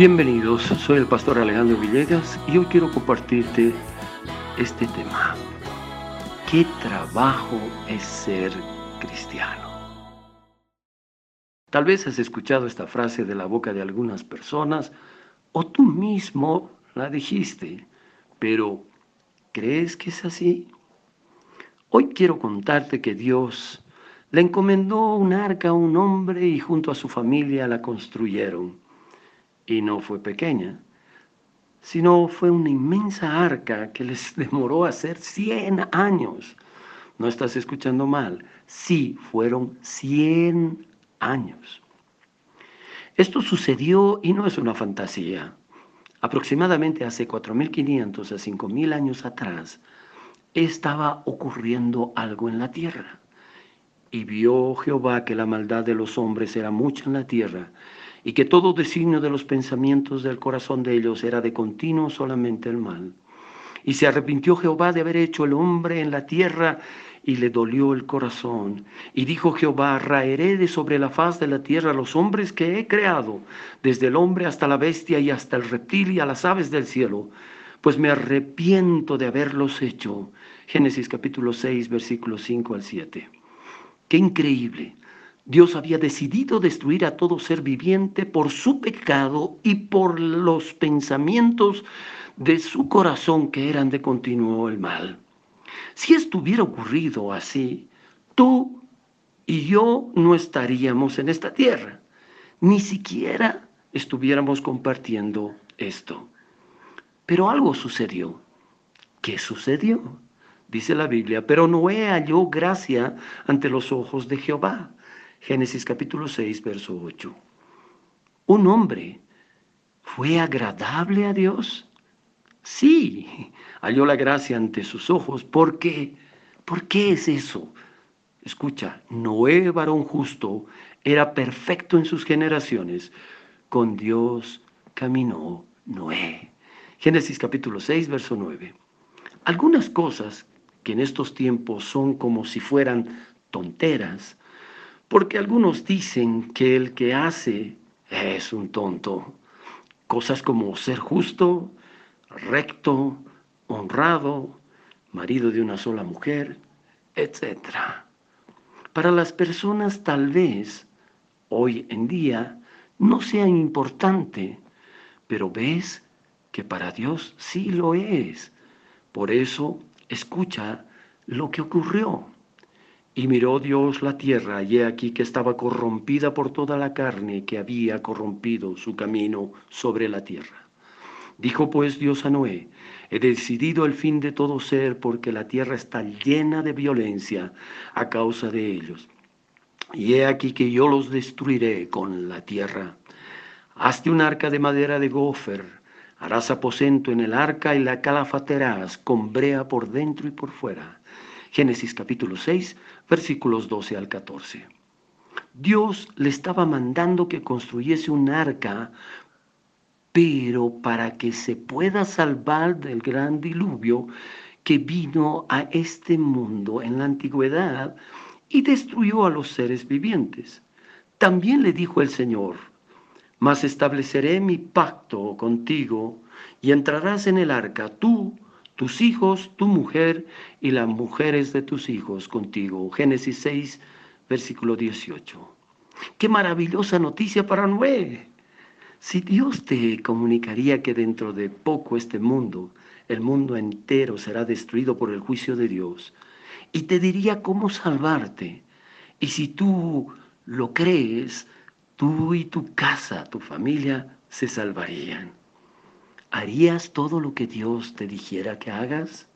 Bienvenidos, soy el pastor Alejandro Villegas y hoy quiero compartirte este tema. ¿Qué trabajo es ser cristiano? Tal vez has escuchado esta frase de la boca de algunas personas o tú mismo la dijiste, pero ¿crees que es así? Hoy quiero contarte que Dios le encomendó un arca a un hombre y junto a su familia la construyeron y no fue pequeña, sino fue una inmensa arca que les demoró hacer 100 años. No estás escuchando mal, sí, fueron 100 años. Esto sucedió y no es una fantasía. Aproximadamente hace 4.500 a 5.000 años atrás, estaba ocurriendo algo en la tierra. Y vio Jehová que la maldad de los hombres era mucha en la tierra y que todo designio de los pensamientos del corazón de ellos era de continuo solamente el mal. Y se arrepintió Jehová de haber hecho el hombre en la tierra y le dolió el corazón. Y dijo Jehová, raeré de sobre la faz de la tierra los hombres que he creado, desde el hombre hasta la bestia y hasta el reptil y a las aves del cielo, pues me arrepiento de haberlos hecho. Génesis capítulo 6, versículos 5 al 7. Qué increíble. Dios había decidido destruir a todo ser viviente por su pecado y por los pensamientos de su corazón que eran de continuo el mal. Si esto hubiera ocurrido así, tú y yo no estaríamos en esta tierra, ni siquiera estuviéramos compartiendo esto. Pero algo sucedió. ¿Qué sucedió? Dice la Biblia, pero Noé halló gracia ante los ojos de Jehová. Génesis capítulo 6, verso 8. Un hombre fue agradable a Dios. Sí, halló la gracia ante sus ojos. ¿Por qué? ¿Por qué es eso? Escucha, Noé, varón justo, era perfecto en sus generaciones. Con Dios caminó Noé. Génesis capítulo 6, verso 9. Algunas cosas que en estos tiempos son como si fueran tonteras, porque algunos dicen que el que hace es un tonto. Cosas como ser justo, recto, honrado, marido de una sola mujer, etc. Para las personas tal vez hoy en día no sea importante, pero ves que para Dios sí lo es. Por eso escucha lo que ocurrió. Y miró Dios la tierra, y he aquí que estaba corrompida por toda la carne que había corrompido su camino sobre la tierra. Dijo pues Dios a Noé, he decidido el fin de todo ser porque la tierra está llena de violencia a causa de ellos. Y he aquí que yo los destruiré con la tierra. Hazte un arca de madera de gofer, harás aposento en el arca y la calafaterás con brea por dentro y por fuera Génesis capítulo 6, versículos 12 al 14. Dios le estaba mandando que construyese un arca, pero para que se pueda salvar del gran diluvio que vino a este mundo en la antigüedad y destruyó a los seres vivientes. También le dijo el Señor, mas estableceré mi pacto contigo y entrarás en el arca tú, tus hijos, tu mujer y las mujeres de tus hijos contigo. Génesis 6, versículo 18. Qué maravillosa noticia para Noé. Si Dios te comunicaría que dentro de poco este mundo, el mundo entero será destruido por el juicio de Dios, y te diría cómo salvarte, y si tú lo crees, tú y tu casa, tu familia, se salvarían. ¿Harías todo lo que Dios te dijera que hagas?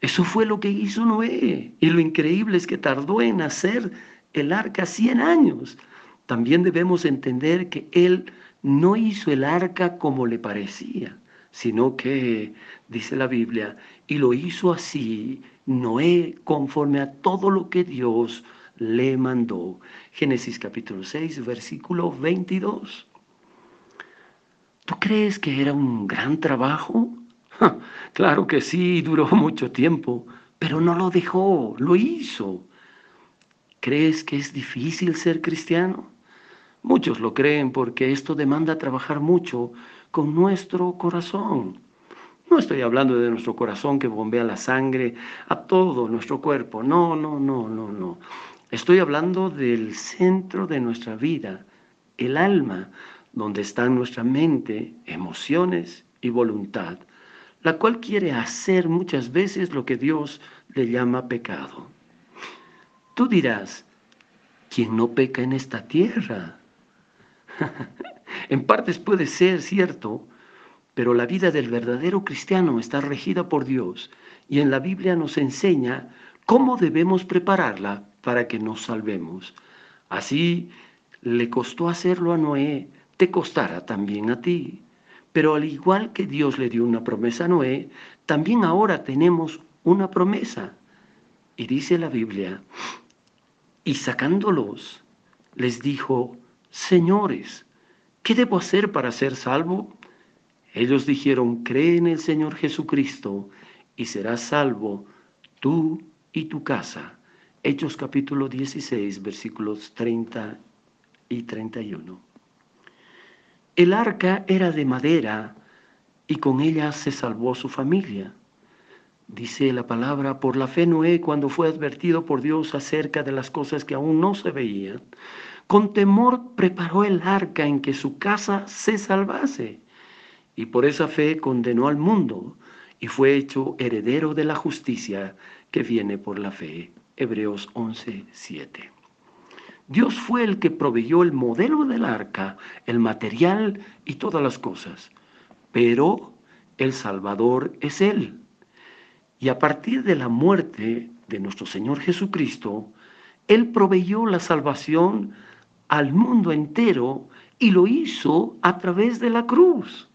Eso fue lo que hizo Noé. Y lo increíble es que tardó en hacer el arca 100 años. También debemos entender que él no hizo el arca como le parecía, sino que, dice la Biblia, y lo hizo así, Noé, conforme a todo lo que Dios le mandó. Génesis capítulo 6, versículo 22. ¿Tú crees que era un gran trabajo? claro que sí, duró mucho tiempo, pero no lo dejó, lo hizo. ¿Crees que es difícil ser cristiano? Muchos lo creen porque esto demanda trabajar mucho con nuestro corazón. No estoy hablando de nuestro corazón que bombea la sangre a todo nuestro cuerpo. No, no, no, no, no. Estoy hablando del centro de nuestra vida, el alma, donde están nuestra mente, emociones y voluntad, la cual quiere hacer muchas veces lo que Dios le llama pecado. Tú dirás, ¿quién no peca en esta tierra? en partes puede ser cierto, pero la vida del verdadero cristiano está regida por Dios y en la Biblia nos enseña cómo debemos prepararla para que nos salvemos. Así le costó hacerlo a Noé, te costará también a ti. Pero al igual que Dios le dio una promesa a Noé, también ahora tenemos una promesa. Y dice la Biblia, y sacándolos, les dijo, Señores, ¿qué debo hacer para ser salvo? Ellos dijeron, cree en el Señor Jesucristo y serás salvo tú y tu casa. Hechos capítulo 16, versículos 30 y 31. El arca era de madera y con ella se salvó su familia. Dice la palabra, por la fe Noé, cuando fue advertido por Dios acerca de las cosas que aún no se veían, con temor preparó el arca en que su casa se salvase. Y por esa fe condenó al mundo y fue hecho heredero de la justicia que viene por la fe. Hebreos 11, 7. Dios fue el que proveyó el modelo del arca, el material y todas las cosas, pero el Salvador es Él. Y a partir de la muerte de nuestro Señor Jesucristo, Él proveyó la salvación al mundo entero y lo hizo a través de la cruz,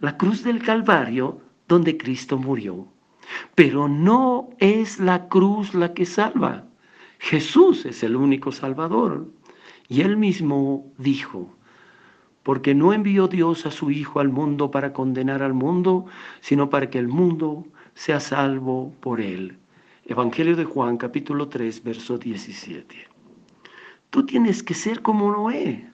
la cruz del Calvario donde Cristo murió. Pero no es la cruz la que salva. Jesús es el único Salvador. Y él mismo dijo, porque no envió Dios a su Hijo al mundo para condenar al mundo, sino para que el mundo sea salvo por él. Evangelio de Juan capítulo 3, verso 17. Tú tienes que ser como Noé.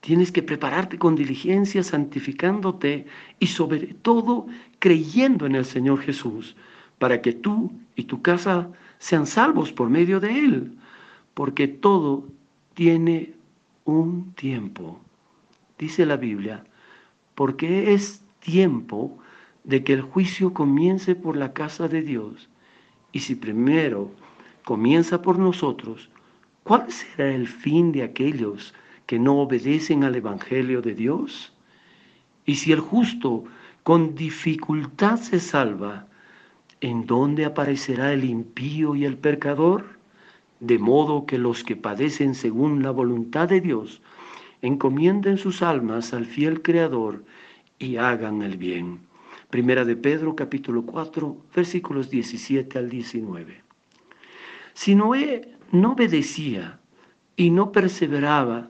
Tienes que prepararte con diligencia, santificándote y sobre todo creyendo en el Señor Jesús, para que tú y tu casa sean salvos por medio de Él, porque todo tiene un tiempo. Dice la Biblia, porque es tiempo de que el juicio comience por la casa de Dios. Y si primero comienza por nosotros, ¿cuál será el fin de aquellos que no obedecen al Evangelio de Dios? Y si el justo con dificultad se salva, ¿en dónde aparecerá el impío y el pecador? De modo que los que padecen según la voluntad de Dios encomienden sus almas al fiel Creador y hagan el bien. Primera de Pedro capítulo 4 versículos 17 al 19. Si Noé no obedecía y no perseveraba,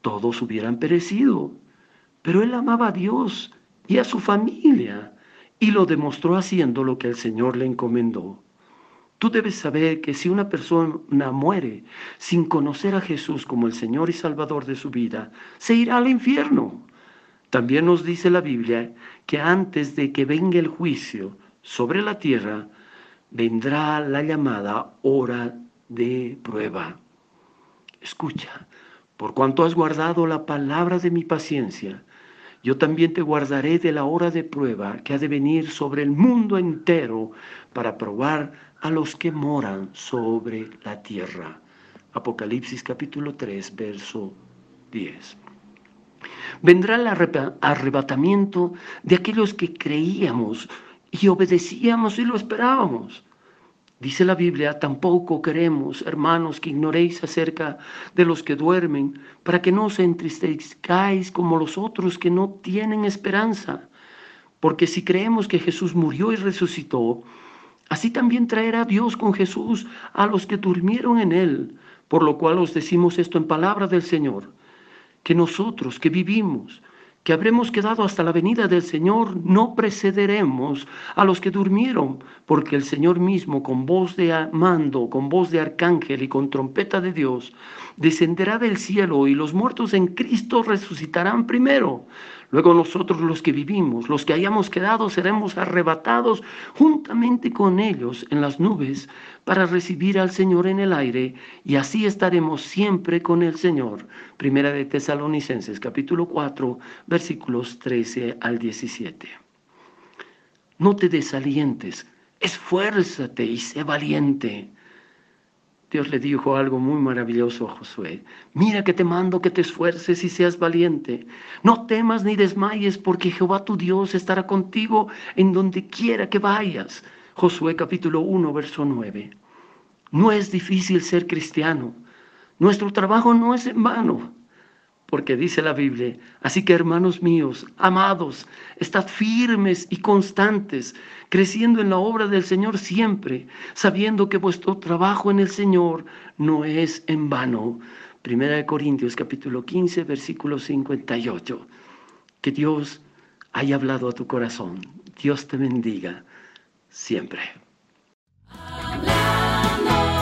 todos hubieran perecido. Pero él amaba a Dios y a su familia y lo demostró haciendo lo que el Señor le encomendó. Tú debes saber que si una persona muere sin conocer a Jesús como el Señor y Salvador de su vida, se irá al infierno. También nos dice la Biblia que antes de que venga el juicio sobre la tierra, vendrá la llamada hora de prueba. Escucha, por cuanto has guardado la palabra de mi paciencia, yo también te guardaré de la hora de prueba que ha de venir sobre el mundo entero para probar a los que moran sobre la tierra. Apocalipsis capítulo 3, verso 10. Vendrá el arrebatamiento de aquellos que creíamos y obedecíamos y lo esperábamos. Dice la Biblia, tampoco queremos, hermanos, que ignoréis acerca de los que duermen, para que no os entristezcáis como los otros que no tienen esperanza. Porque si creemos que Jesús murió y resucitó, así también traerá Dios con Jesús a los que durmieron en él. Por lo cual os decimos esto en palabra del Señor, que nosotros que vivimos, que habremos quedado hasta la venida del Señor, no precederemos a los que durmieron, porque el Señor mismo, con voz de mando, con voz de arcángel y con trompeta de Dios, descenderá del cielo y los muertos en Cristo resucitarán primero. Luego nosotros los que vivimos, los que hayamos quedado, seremos arrebatados juntamente con ellos en las nubes para recibir al Señor en el aire y así estaremos siempre con el Señor. Primera de Tesalonicenses capítulo 4 versículos 13 al 17. No te desalientes, esfuérzate y sé valiente. Dios le dijo algo muy maravilloso a Josué. Mira que te mando que te esfuerces y seas valiente. No temas ni desmayes porque Jehová tu Dios estará contigo en donde quiera que vayas. Josué capítulo 1, verso 9. No es difícil ser cristiano. Nuestro trabajo no es en vano porque dice la Biblia, así que hermanos míos, amados, estad firmes y constantes, creciendo en la obra del Señor siempre, sabiendo que vuestro trabajo en el Señor no es en vano. Primera de Corintios capítulo 15, versículo 58. Que Dios haya hablado a tu corazón. Dios te bendiga siempre. Si